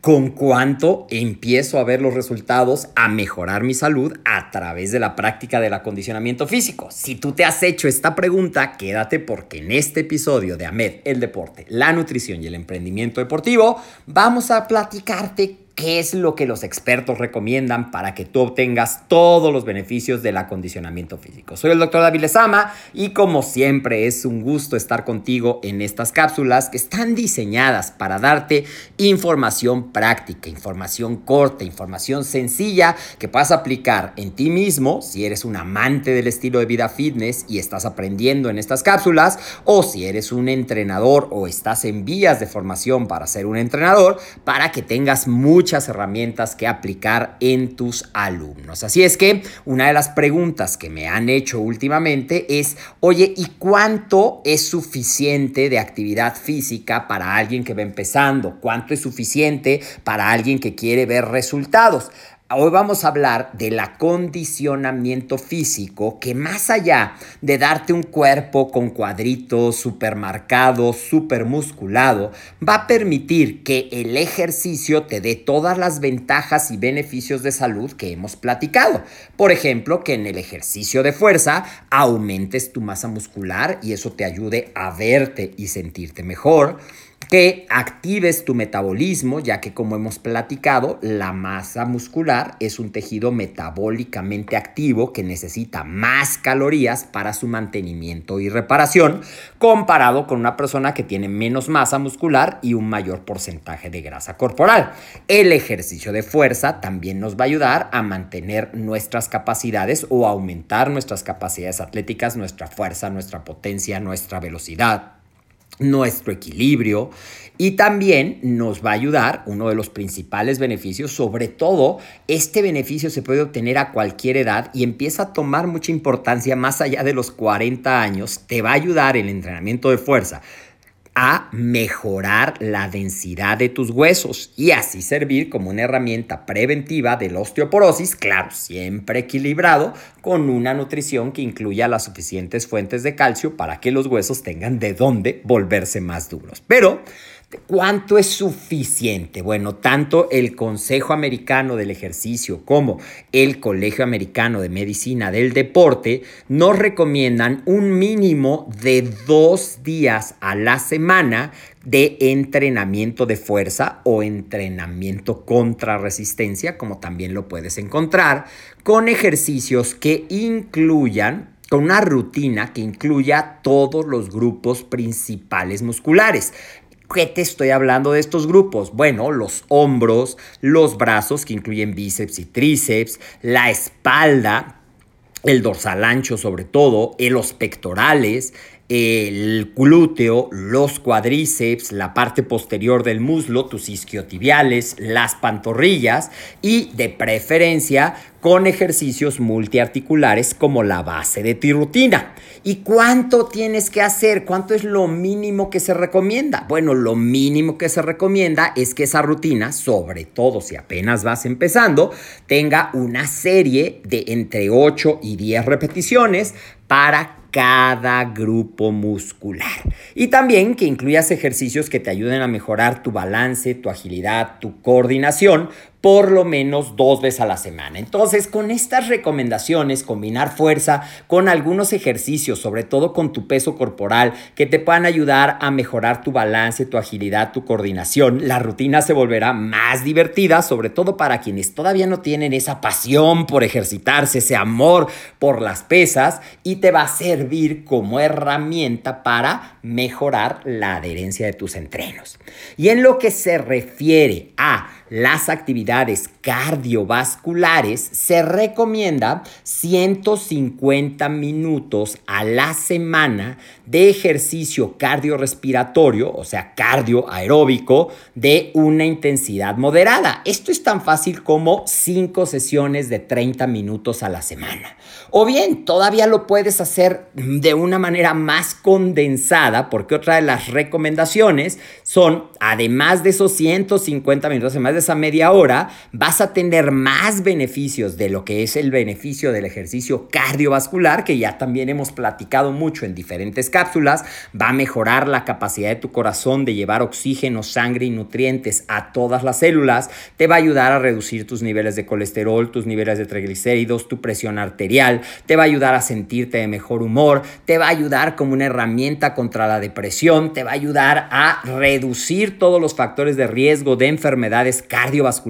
Con cuánto empiezo a ver los resultados, a mejorar mi salud a través de la práctica del acondicionamiento físico. Si tú te has hecho esta pregunta, quédate porque en este episodio de AMED, el deporte, la nutrición y el emprendimiento deportivo, vamos a platicarte qué es lo que los expertos recomiendan para que tú obtengas todos los beneficios del acondicionamiento físico. Soy el doctor David Lezama y como siempre es un gusto estar contigo en estas cápsulas que están diseñadas para darte información práctica, información corta, información sencilla que puedas aplicar en ti mismo si eres un amante del estilo de vida fitness y estás aprendiendo en estas cápsulas o si eres un entrenador o estás en vías de formación para ser un entrenador para que tengas mucha muchas herramientas que aplicar en tus alumnos. Así es que una de las preguntas que me han hecho últimamente es, oye, ¿y cuánto es suficiente de actividad física para alguien que va empezando? ¿Cuánto es suficiente para alguien que quiere ver resultados? Hoy vamos a hablar del acondicionamiento físico que más allá de darte un cuerpo con cuadritos supermarcado, super musculado, va a permitir que el ejercicio te dé todas las ventajas y beneficios de salud que hemos platicado. Por ejemplo, que en el ejercicio de fuerza aumentes tu masa muscular y eso te ayude a verte y sentirte mejor que actives tu metabolismo, ya que como hemos platicado, la masa muscular es un tejido metabólicamente activo que necesita más calorías para su mantenimiento y reparación, comparado con una persona que tiene menos masa muscular y un mayor porcentaje de grasa corporal. El ejercicio de fuerza también nos va a ayudar a mantener nuestras capacidades o aumentar nuestras capacidades atléticas, nuestra fuerza, nuestra potencia, nuestra velocidad nuestro equilibrio y también nos va a ayudar, uno de los principales beneficios, sobre todo este beneficio se puede obtener a cualquier edad y empieza a tomar mucha importancia más allá de los 40 años, te va a ayudar el entrenamiento de fuerza a mejorar la densidad de tus huesos y así servir como una herramienta preventiva de la osteoporosis, claro, siempre equilibrado con una nutrición que incluya las suficientes fuentes de calcio para que los huesos tengan de dónde volverse más duros. Pero ¿Cuánto es suficiente? Bueno, tanto el Consejo Americano del Ejercicio como el Colegio Americano de Medicina del Deporte nos recomiendan un mínimo de dos días a la semana de entrenamiento de fuerza o entrenamiento contra resistencia, como también lo puedes encontrar, con ejercicios que incluyan con una rutina que incluya todos los grupos principales musculares. ¿Qué te estoy hablando de estos grupos? Bueno, los hombros, los brazos, que incluyen bíceps y tríceps, la espalda, el dorsal ancho sobre todo, los pectorales, el glúteo, los cuadríceps, la parte posterior del muslo, tus isquiotibiales, las pantorrillas y de preferencia con ejercicios multiarticulares como la base de tu rutina. ¿Y cuánto tienes que hacer? ¿Cuánto es lo mínimo que se recomienda? Bueno, lo mínimo que se recomienda es que esa rutina, sobre todo si apenas vas empezando, tenga una serie de entre 8 y 10 repeticiones para cada grupo muscular. Y también que incluyas ejercicios que te ayuden a mejorar tu balance, tu agilidad, tu coordinación, por lo menos dos veces a la semana. Entonces, con estas recomendaciones, combinar fuerza con algunos ejercicios, sobre todo con tu peso corporal, que te puedan ayudar a mejorar tu balance, tu agilidad, tu coordinación, la rutina se volverá más divertida, sobre todo para quienes todavía no tienen esa pasión por ejercitarse, ese amor por las pesas, y te va a servir como herramienta para mejorar la adherencia de tus entrenos. Y en lo que se refiere a las actividades cardiovasculares, se recomienda 150 minutos a la semana de ejercicio cardiorrespiratorio, o sea, cardio aeróbico, de una intensidad moderada. Esto es tan fácil como 5 sesiones de 30 minutos a la semana. O bien, todavía lo puedes hacer de una manera más condensada, porque otra de las recomendaciones son, además de esos 150 minutos, además de esa media hora, vas a tener más beneficios de lo que es el beneficio del ejercicio cardiovascular, que ya también hemos platicado mucho en diferentes cápsulas. Va a mejorar la capacidad de tu corazón de llevar oxígeno, sangre y nutrientes a todas las células. Te va a ayudar a reducir tus niveles de colesterol, tus niveles de triglicéridos, tu presión arterial te va a ayudar a sentirte de mejor humor, te va a ayudar como una herramienta contra la depresión, te va a ayudar a reducir todos los factores de riesgo de enfermedades cardiovasculares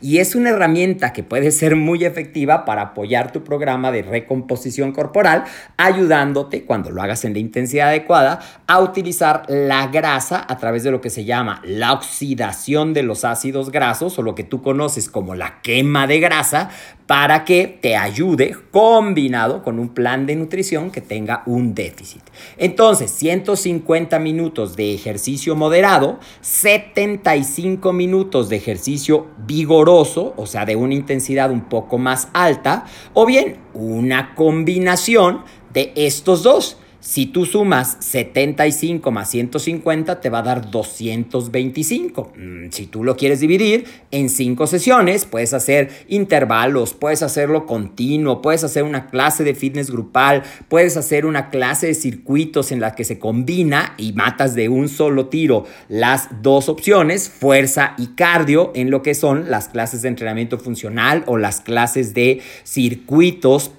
y es una herramienta que puede ser muy efectiva para apoyar tu programa de recomposición corporal, ayudándote cuando lo hagas en la intensidad adecuada a utilizar la grasa a través de lo que se llama la oxidación de los ácidos grasos o lo que tú conoces como la quema de grasa para que te ayude combinado con un plan de nutrición que tenga un déficit. Entonces, 150 minutos de ejercicio moderado, 75 minutos de ejercicio vigoroso, o sea, de una intensidad un poco más alta, o bien una combinación de estos dos. Si tú sumas 75 más 150 te va a dar 225. Mm, si tú lo quieres dividir en 5 sesiones, puedes hacer intervalos, puedes hacerlo continuo, puedes hacer una clase de fitness grupal, puedes hacer una clase de circuitos en la que se combina y matas de un solo tiro las dos opciones, fuerza y cardio, en lo que son las clases de entrenamiento funcional o las clases de circuitos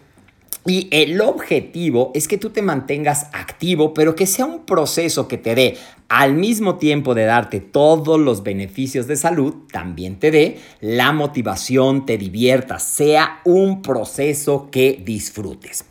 y el objetivo es que tú te mantengas activo, pero que sea un proceso que te dé, al mismo tiempo de darte todos los beneficios de salud, también te dé la motivación, te diviertas, sea un proceso que disfrutes.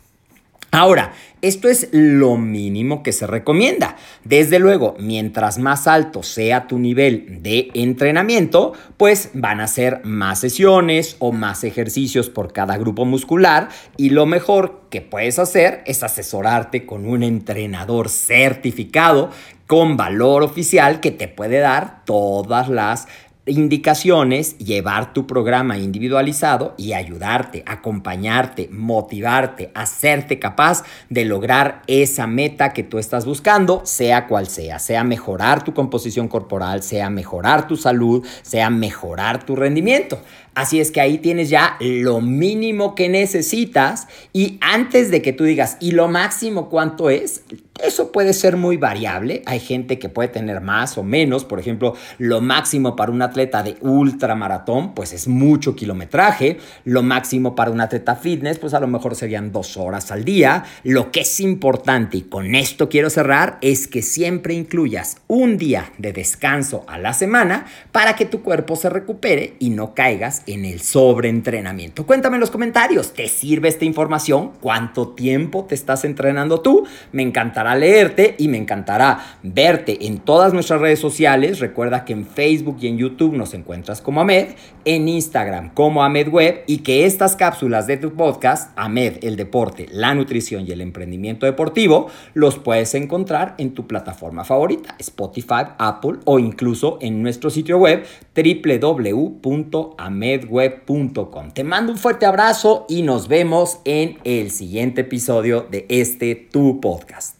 Ahora, esto es lo mínimo que se recomienda. Desde luego, mientras más alto sea tu nivel de entrenamiento, pues van a ser más sesiones o más ejercicios por cada grupo muscular y lo mejor que puedes hacer es asesorarte con un entrenador certificado con valor oficial que te puede dar todas las indicaciones, llevar tu programa individualizado y ayudarte, acompañarte, motivarte, hacerte capaz de lograr esa meta que tú estás buscando, sea cual sea, sea mejorar tu composición corporal, sea mejorar tu salud, sea mejorar tu rendimiento. Así es que ahí tienes ya lo mínimo que necesitas y antes de que tú digas, ¿y lo máximo cuánto es? Eso puede ser muy variable. Hay gente que puede tener más o menos. Por ejemplo, lo máximo para un atleta de ultramaratón, pues es mucho kilometraje. Lo máximo para un atleta fitness, pues a lo mejor serían dos horas al día. Lo que es importante, y con esto quiero cerrar, es que siempre incluyas un día de descanso a la semana para que tu cuerpo se recupere y no caigas en el sobreentrenamiento. Cuéntame en los comentarios, ¿te sirve esta información? ¿Cuánto tiempo te estás entrenando tú? Me encantará leerte y me encantará verte en todas nuestras redes sociales. Recuerda que en Facebook y en YouTube nos encuentras como Ahmed, en Instagram como Ahmed Web y que estas cápsulas de tu podcast, Ahmed, el deporte, la nutrición y el emprendimiento deportivo, los puedes encontrar en tu plataforma favorita, Spotify, Apple o incluso en nuestro sitio web www.amedweb.com. Te mando un fuerte abrazo y nos vemos en el siguiente episodio de este tu podcast.